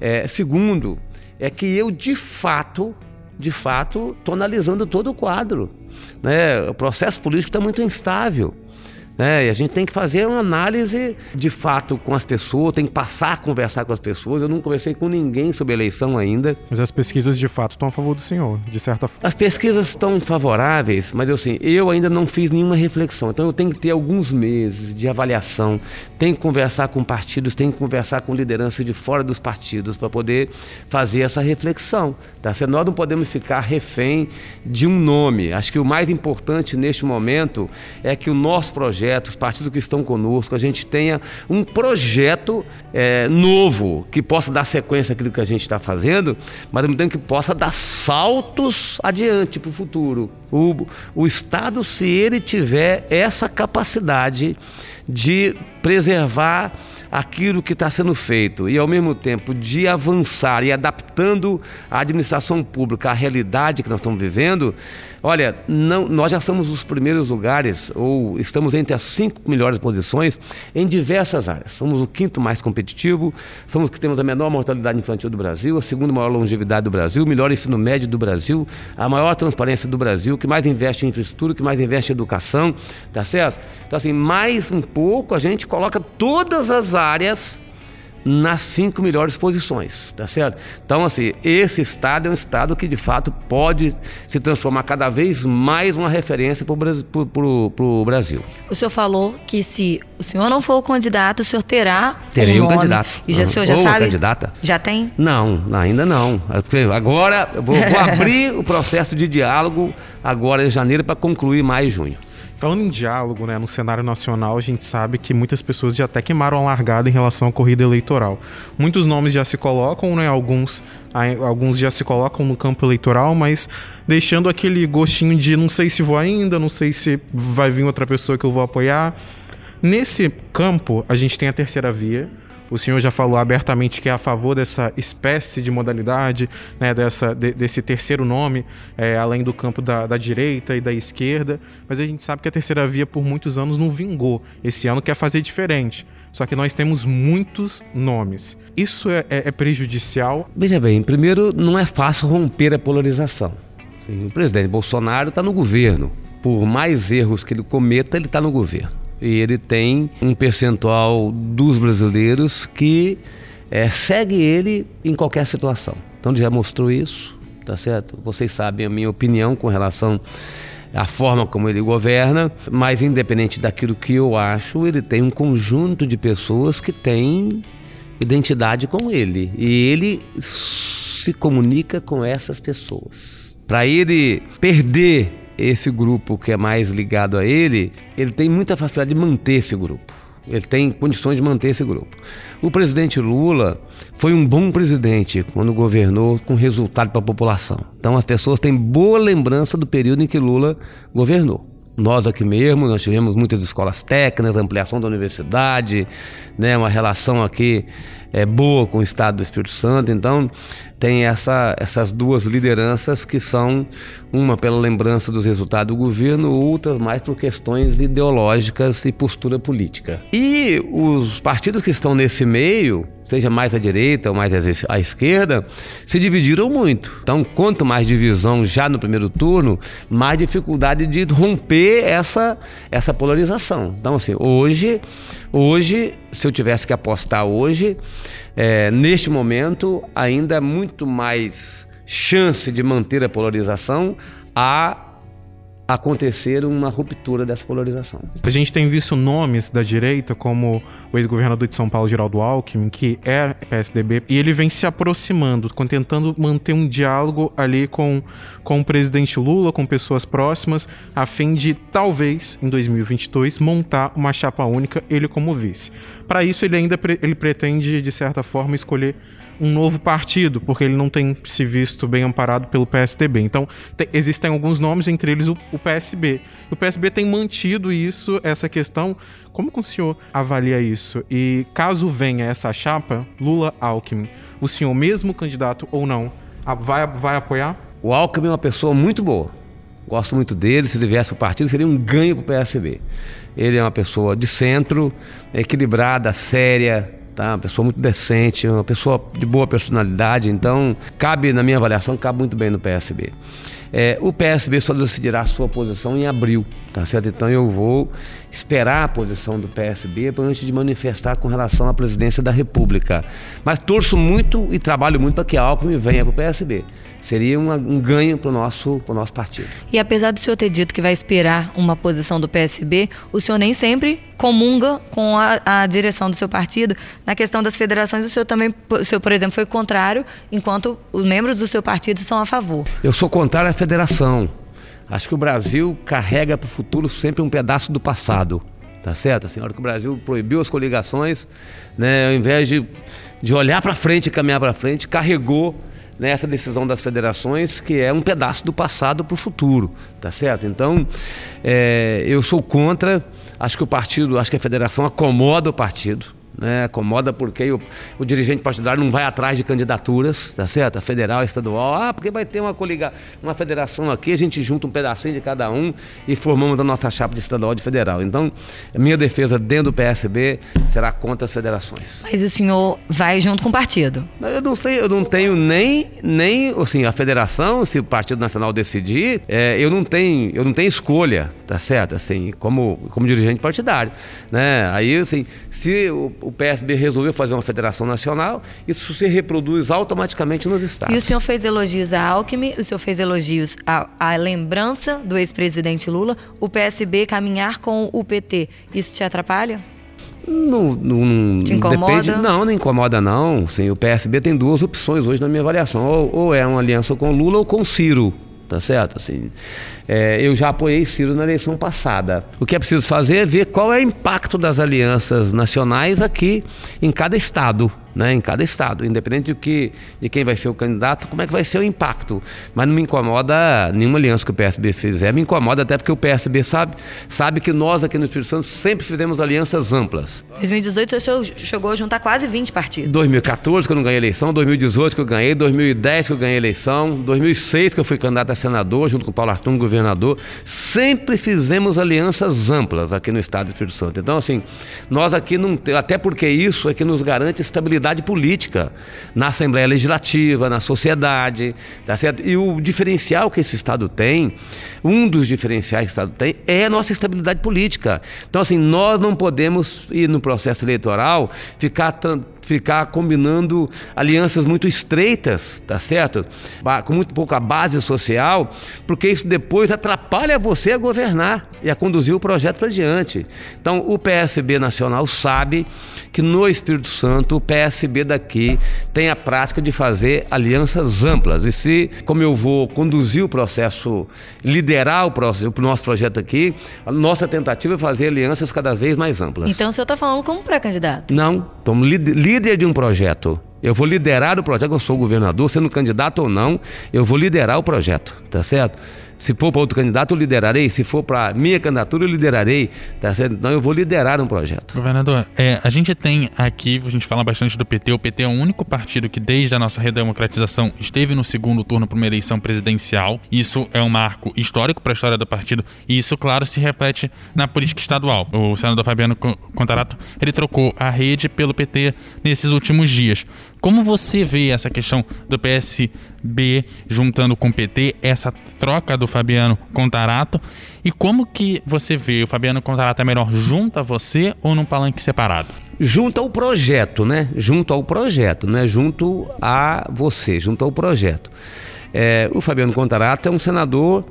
É, segundo, é que eu de fato de fato, estou analisando todo o quadro. Né? O processo político está muito instável. Né? E a gente tem que fazer uma análise de fato com as pessoas, tem que passar a conversar com as pessoas. Eu não conversei com ninguém sobre eleição ainda. Mas as pesquisas de fato estão a favor do senhor, de certa forma. As pesquisas estão favoráveis, mas eu, assim, eu ainda não fiz nenhuma reflexão. Então eu tenho que ter alguns meses de avaliação, tenho que conversar com partidos, tenho que conversar com liderança de fora dos partidos para poder fazer essa reflexão. Tá? Se nós não podemos ficar refém de um nome. Acho que o mais importante neste momento é que o nosso projeto projeto, os partidos que estão conosco, a gente tenha um projeto é, novo que possa dar sequência àquilo que a gente está fazendo, mas ao mesmo tempo que possa dar saltos adiante para o futuro. O Estado, se ele tiver essa capacidade de preservar aquilo que está sendo feito e, ao mesmo tempo, de avançar e adaptando a administração pública à realidade que nós estamos vivendo, olha, não, nós já somos os primeiros lugares, ou estamos entre as cinco melhores posições em diversas áreas. Somos o quinto mais competitivo, somos que temos a menor mortalidade infantil do Brasil, a segunda maior longevidade do Brasil, o melhor ensino médio do Brasil, a maior transparência do Brasil, que mais investe em infraestrutura, que mais investe em educação, tá certo? Então, assim, mais um pouco a gente coloca todas as áreas nas cinco melhores posições, tá certo? Então, assim, esse estado é um estado que de fato pode se transformar cada vez mais uma referência para o Brasil. O senhor falou que se o senhor não for o candidato, o senhor terá. Terei um, um candidato. E já, o senhor já Ou sabe? candidata? Já tem? Não, ainda não. Agora, eu vou, vou abrir o processo de diálogo agora em janeiro para concluir mais junho. Falando em diálogo, né, no cenário nacional, a gente sabe que muitas pessoas já até queimaram a largada em relação à corrida eleitoral. Muitos nomes já se colocam, né, alguns, alguns já se colocam no campo eleitoral, mas deixando aquele gostinho de não sei se vou ainda, não sei se vai vir outra pessoa que eu vou apoiar. Nesse campo, a gente tem a terceira via, o senhor já falou abertamente que é a favor dessa espécie de modalidade, né, dessa, de, desse terceiro nome, é, além do campo da, da, direita e da esquerda. Mas a gente sabe que a terceira via por muitos anos não vingou. Esse ano quer fazer diferente. Só que nós temos muitos nomes. Isso é, é, é prejudicial? Veja bem, primeiro, não é fácil romper a polarização. Sim, o presidente Bolsonaro está no governo. Por mais erros que ele cometa, ele está no governo e ele tem um percentual dos brasileiros que é, segue ele em qualquer situação. Então ele já mostrou isso, tá certo? Vocês sabem a minha opinião com relação à forma como ele governa, mas independente daquilo que eu acho, ele tem um conjunto de pessoas que tem identidade com ele. E ele se comunica com essas pessoas. Para ele perder esse grupo que é mais ligado a ele, ele tem muita facilidade de manter esse grupo. Ele tem condições de manter esse grupo. O presidente Lula foi um bom presidente quando governou com resultado para a população. Então as pessoas têm boa lembrança do período em que Lula governou. Nós aqui mesmo, nós tivemos muitas escolas técnicas, ampliação da universidade, né, uma relação aqui é, boa com o Estado do Espírito Santo. Então, tem essa, essas duas lideranças que são uma pela lembrança dos resultados do governo, outras mais por questões ideológicas e postura política. E os partidos que estão nesse meio, seja mais à direita ou mais à esquerda, se dividiram muito. Então, quanto mais divisão já no primeiro turno, mais dificuldade de romper essa, essa polarização. Então, assim, hoje, hoje, se eu tivesse que apostar hoje, é, neste momento, ainda é muito mais chance de manter a polarização a acontecer uma ruptura dessa polarização. A gente tem visto nomes da direita, como o ex-governador de São Paulo, Geraldo Alckmin, que é PSDB, e ele vem se aproximando, tentando manter um diálogo ali com, com o presidente Lula, com pessoas próximas, a fim de, talvez, em 2022, montar uma chapa única, ele como vice. Para isso, ele ainda ele pretende, de certa forma, escolher um novo partido, porque ele não tem se visto bem amparado pelo PSDB. Então, te, existem alguns nomes, entre eles o, o, PSB. O PSB tem mantido isso, essa questão. Como que o senhor avalia isso? E caso venha essa chapa, Lula-Alckmin, o senhor, mesmo candidato ou não, vai, vai apoiar? O Alckmin é uma pessoa muito boa. Gosto muito dele. Se ele viesse para o partido, seria um ganho para o PSB. Ele é uma pessoa de centro, equilibrada, séria, tá? Uma pessoa muito decente, uma pessoa de boa personalidade, então cabe, na minha avaliação, cabe muito bem no PSB. É, o PSB só decidirá a sua posição em abril, tá certo? Então eu vou esperar a posição do PSB antes de manifestar com relação à presidência da República. Mas torço muito e trabalho muito para que a Alckmin venha para o PSB. Seria uma, um ganho para o nosso, nosso partido. E apesar do senhor ter dito que vai esperar uma posição do PSB, o senhor nem sempre comunga com a, a direção do seu partido. Na questão das federações, o senhor também, o senhor, por exemplo, foi contrário, enquanto os membros do seu partido são a favor. Eu sou contrário federação. Acho que o Brasil carrega para o futuro sempre um pedaço do passado. Tá certo? Assim, a hora que o Brasil proibiu as coligações, né, ao invés de, de olhar para frente e caminhar para frente, carregou nessa decisão das federações, que é um pedaço do passado para o futuro, tá certo? Então, é, eu sou contra, acho que o partido, acho que a federação acomoda o partido, né, acomoda porque o, o, dirigente partidário não vai atrás de candidaturas, tá certo? A federal, a estadual, ah, porque vai ter uma coliga, uma federação aqui, a gente junta um pedacinho de cada um e formamos a nossa chapa de estadual de federal. Então, a minha defesa dentro do PSB será contra as federações. Mas o senhor vai junto com o partido? Eu não sei, eu não tenho nem, nem assim, a federação, se o Partido Nacional decidir, é, eu não tenho, eu não tenho escolha, tá certo? Assim, como, como dirigente partidário, né? Aí, assim, se o o PSB resolveu fazer uma federação nacional, isso se reproduz automaticamente nos estados. E o senhor fez elogios a Alckmin, o senhor fez elogios à, à lembrança do ex-presidente Lula, o PSB caminhar com o PT, isso te atrapalha? Não, não te incomoda? Depende, não, não incomoda não. Sim, o PSB tem duas opções hoje na minha avaliação. Ou, ou é uma aliança com Lula ou com Ciro tá certo? Assim, é, eu já apoiei Ciro na eleição passada. O que é preciso fazer é ver qual é o impacto das alianças nacionais aqui em cada estado né, em cada estado, independente de, que, de quem vai ser o candidato, como é que vai ser o impacto. Mas não me incomoda nenhuma aliança que o PSB fizer, me incomoda até porque o PSB sabe, sabe que nós aqui no Espírito Santo sempre fizemos alianças amplas. 2018 você chegou a juntar quase 20 partidos. 2014 que eu não ganhei eleição, 2018 que eu ganhei, 2010 que eu ganhei eleição, 2006 que eu fui candidato a senador junto com o Paulo Artung, governador, sempre fizemos alianças amplas aqui no estado do Espírito Santo. Então assim, nós aqui não, até porque isso é que nos garante estabilidade estabilidade política na Assembleia Legislativa, na sociedade, tá certo? E o diferencial que esse Estado tem, um dos diferenciais que o Estado tem, é a nossa estabilidade política. Então, assim, nós não podemos ir no processo eleitoral ficar ficar combinando alianças muito estreitas, tá certo? Com muito pouca base social, porque isso depois atrapalha você a governar e a conduzir o projeto para diante. Então, o PSB nacional sabe que no Espírito Santo, o PSB daqui tem a prática de fazer alianças amplas. E se, como eu vou conduzir o processo, liderar o, processo, o nosso projeto aqui, a nossa tentativa é fazer alianças cada vez mais amplas. Então, o senhor está falando como pré-candidato? Não, como líder de um projeto. Eu vou liderar o projeto, eu sou governador, sendo candidato ou não, eu vou liderar o projeto, tá certo? Se for para outro candidato, eu liderarei. Se for para minha candidatura, eu liderarei. Tá certo? Então eu vou liderar um projeto. Governador, é, a gente tem aqui, a gente fala bastante do PT. O PT é o único partido que, desde a nossa redemocratização, esteve no segundo turno para uma eleição presidencial. Isso é um marco histórico para a história do partido. E isso, claro, se reflete na política estadual. O senador Fabiano Contarato ele trocou a rede pelo PT nesses últimos dias. Como você vê essa questão do PSB juntando com o PT, essa troca do Fabiano Contarato? E como que você vê o Fabiano Contarato é melhor junto a você ou num palanque separado? Junto ao projeto, né? Junto ao projeto, não é junto a você, junto ao projeto. É, o Fabiano Contarato é um senador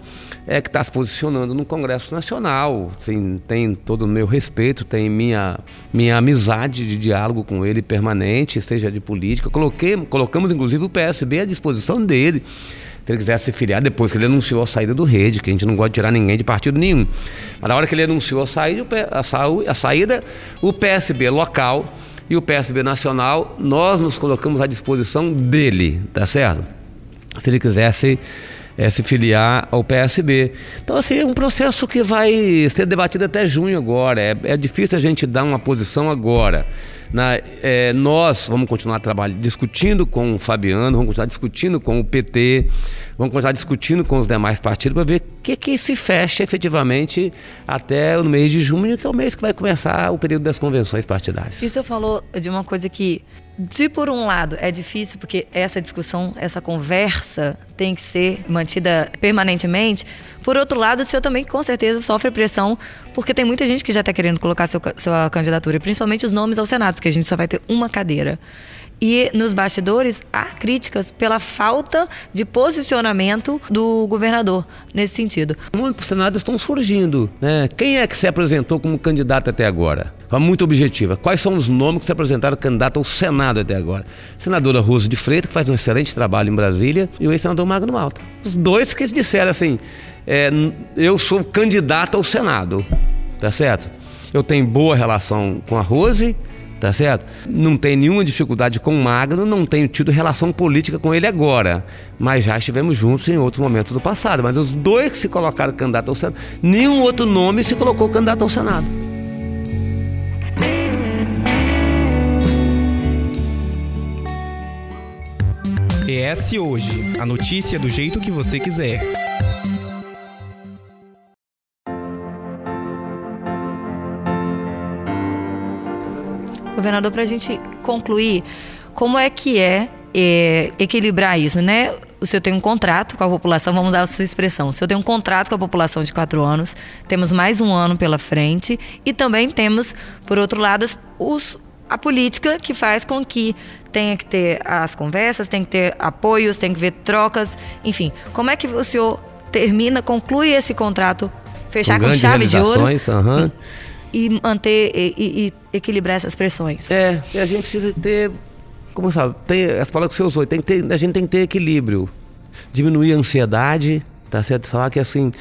é, que está se posicionando no Congresso Nacional. Tem, tem todo o meu respeito, tem minha, minha amizade de diálogo com ele permanente, seja de política. Coloquei, colocamos, inclusive, o PSB à disposição dele. Se ele quiser se filiar, depois que ele anunciou a saída do rede, que a gente não gosta de tirar ninguém de partido nenhum. Mas na hora que ele anunciou a saída, a saída, o PSB local e o PSB nacional, nós nos colocamos à disposição dele, tá certo? Se ele quisesse é, se filiar ao PSB. Então, assim, é um processo que vai ser debatido até junho agora. É, é difícil a gente dar uma posição agora. Na, é, nós vamos continuar trabalhando, discutindo com o Fabiano, vamos continuar discutindo com o PT, vamos continuar discutindo com os demais partidos para ver o que, que se fecha efetivamente até o mês de junho, que é o mês que vai começar o período das convenções partidárias. E o senhor falou de uma coisa que se por um lado é difícil, porque essa discussão, essa conversa tem que ser mantida permanentemente, por outro lado, o senhor também com certeza sofre pressão, porque tem muita gente que já está querendo colocar seu, sua candidatura, principalmente os nomes ao Senado, porque a gente só vai ter uma cadeira. E nos bastidores há críticas pela falta de posicionamento do governador nesse sentido. Muitos Senado estão surgindo. Né? Quem é que se apresentou como candidato até agora? Foi muito objetiva. Quais são os nomes que se apresentaram candidato ao Senado até agora? Senadora Rosa de Freitas, que faz um excelente trabalho em Brasília, e o ex-senador Magno Malta. Os dois que disseram assim: é, eu sou candidato ao Senado, tá certo? Eu tenho boa relação com a Rose, tá certo? Não tenho nenhuma dificuldade com o Magno, não tenho tido relação política com ele agora, mas já estivemos juntos em outros momentos do passado. Mas os dois que se colocaram candidato ao Senado, nenhum outro nome se colocou candidato ao Senado. PS Hoje, a notícia do jeito que você quiser. Governador, para a gente concluir, como é que é, é, equilibrar isso, né? O senhor tem um contrato com a população, vamos usar a sua expressão. O senhor tem um contrato com a população de quatro anos, temos mais um ano pela frente e também temos, por outro lado, os, a política que faz com que tenha que ter as conversas, tem que ter apoios, tem que ver trocas, enfim. Como é que o senhor termina, conclui esse contrato, fechar com, com chave de ouro? Uhum e manter e, e, e, equilibrar essas pressões. É, e a gente precisa ter, como sabe, ter, as palavras que você usou, tem que ter, a gente tem que ter equilíbrio, diminuir a ansiedade, tá certo? Falar que assim,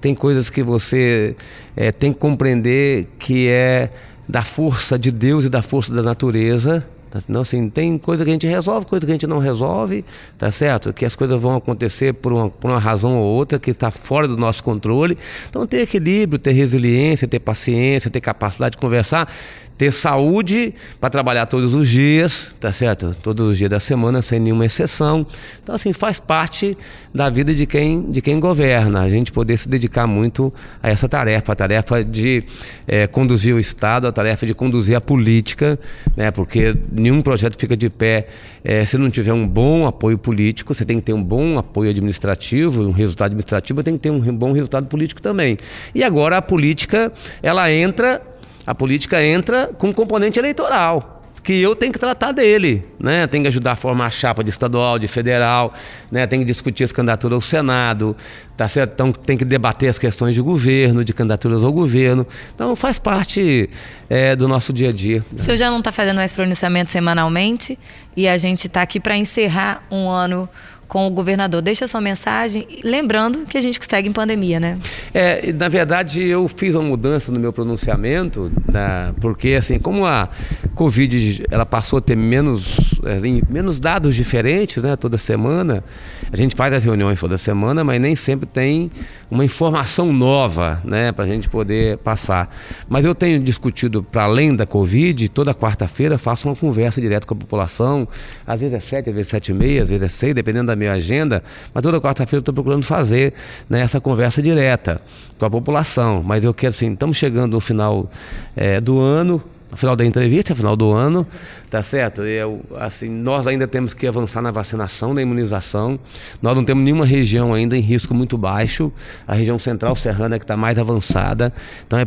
tem coisas que você é, tem que compreender que é da força de Deus e da força da natureza, Tá? Então, assim, tem coisa que a gente resolve, coisa que a gente não resolve, tá certo? Que as coisas vão acontecer por uma, por uma razão ou outra que está fora do nosso controle. Então, ter equilíbrio, ter resiliência, ter paciência, ter capacidade de conversar ter saúde para trabalhar todos os dias, tá certo? Todos os dias da semana, sem nenhuma exceção. Então, assim, faz parte da vida de quem, de quem governa, a gente poder se dedicar muito a essa tarefa, a tarefa de é, conduzir o Estado, a tarefa de conduzir a política, né? Porque nenhum projeto fica de pé é, se não tiver um bom apoio político, você tem que ter um bom apoio administrativo, um resultado administrativo, tem que ter um bom resultado político também. E agora a política, ela entra a política entra com componente eleitoral. que eu tenho que tratar dele, né? Tem que ajudar a formar a chapa de estadual, de federal, né? Tem que discutir as candidaturas ao Senado, tá certo? Então tem que debater as questões de governo, de candidaturas ao governo. Então faz parte é, do nosso dia a dia. O senhor já não está fazendo mais pronunciamento semanalmente e a gente está aqui para encerrar um ano com o governador. Deixa sua mensagem, lembrando que a gente segue em pandemia, né? É, na verdade, eu fiz uma mudança no meu pronunciamento, né, porque assim, como a Covid ela passou a ter menos, assim, menos dados diferentes, né, toda semana, a gente faz as reuniões toda semana, mas nem sempre tem uma informação nova, né, para a gente poder passar. Mas eu tenho discutido para além da Covid, toda quarta-feira faço uma conversa direto com a população, às vezes é sete, às vezes é sete e meia, às vezes é seis, dependendo da da minha agenda, mas toda quarta-feira eu estou procurando fazer né, essa conversa direta com a população. Mas eu quero assim, estamos chegando no final é, do ano, no final da entrevista, no final do ano, tá certo? Eu, assim, nós ainda temos que avançar na vacinação, na imunização. Nós não temos nenhuma região ainda em risco muito baixo. A região central serrana é que está mais avançada. Então é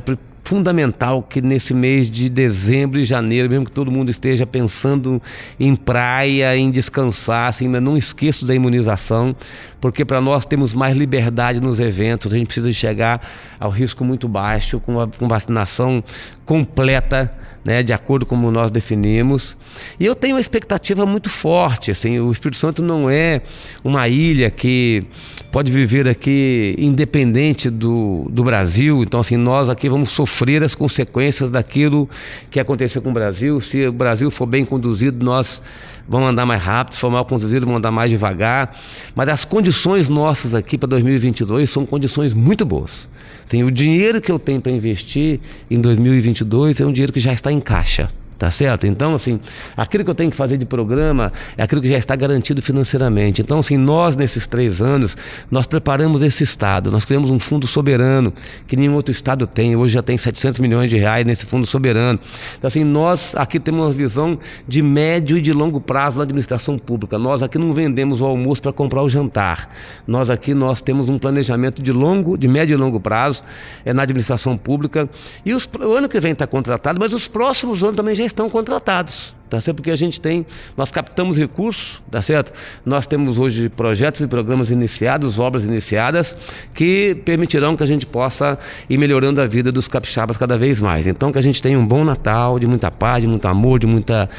fundamental que nesse mês de dezembro e janeiro, mesmo que todo mundo esteja pensando em praia, em descansar, assim, não esqueça da imunização, porque para nós temos mais liberdade nos eventos, a gente precisa chegar ao risco muito baixo, com, a, com vacinação completa né, de acordo com como nós definimos. E eu tenho uma expectativa muito forte, assim, o Espírito Santo não é uma ilha que pode viver aqui independente do, do Brasil, então assim, nós aqui vamos sofrer as consequências daquilo que aconteceu com o Brasil. Se o Brasil for bem conduzido, nós vamos andar mais rápido, se for mal conduzido, vamos andar mais devagar. Mas as condições nossas aqui para 2022 são condições muito boas. Assim, o dinheiro que eu tenho para investir em 2022 é um dinheiro que já está em caixa. Tá certo? Então, assim, aquilo que eu tenho que fazer de programa é aquilo que já está garantido financeiramente. Então, assim, nós, nesses três anos, nós preparamos esse Estado. Nós criamos um fundo soberano que nenhum outro Estado tem. Hoje já tem 700 milhões de reais nesse fundo soberano. Então, assim, nós aqui temos uma visão de médio e de longo prazo na administração pública. Nós aqui não vendemos o almoço para comprar o jantar. Nós aqui, nós temos um planejamento de longo, de médio e longo prazo é, na administração pública. E os, o ano que vem está contratado, mas os próximos anos também já estão contratados. Tá certo? Porque a gente tem, nós captamos recursos, tá certo? Nós temos hoje projetos e programas iniciados, obras iniciadas, que permitirão que a gente possa ir melhorando a vida dos capixabas cada vez mais. Então, que a gente tenha um bom Natal, de muita paz, de muito amor, de muita,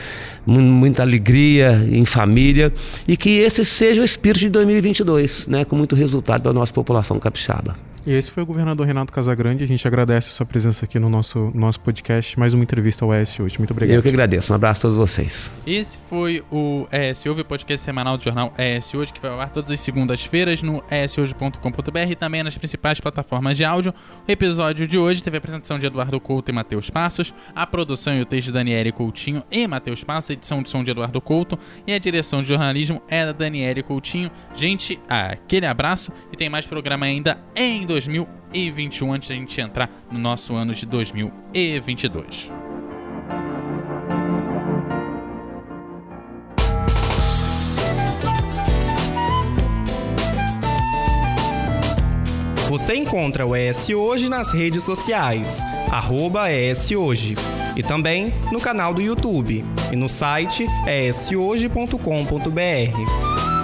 muita alegria em família, e que esse seja o espírito de 2022, né? Com muito resultado para a nossa população capixaba. E esse foi o governador Renato Casagrande. A gente agradece a sua presença aqui no nosso, nosso podcast. Mais uma entrevista ao ES hoje. Muito obrigado. Eu que agradeço. Um abraço a todos vocês. Esse foi o ES Hoje, o podcast semanal do jornal ES Hoje, que vai ao ar todas as segundas-feiras no eshoje.com.br e também nas principais plataformas de áudio. O episódio de hoje teve a apresentação de Eduardo Couto e Matheus Passos, a produção e o texto de Daniele Coutinho e Matheus Passos, a edição de som de Eduardo Couto e a direção de jornalismo é da Daniele Coutinho. Gente, aquele abraço e tem mais programa ainda em 2020. 2021 antes da gente entrar no nosso ano de 2022. Você encontra o ES Hoje nas redes sociais, arroba ES Hoje, e também no canal do YouTube e no site eshoje.com.br.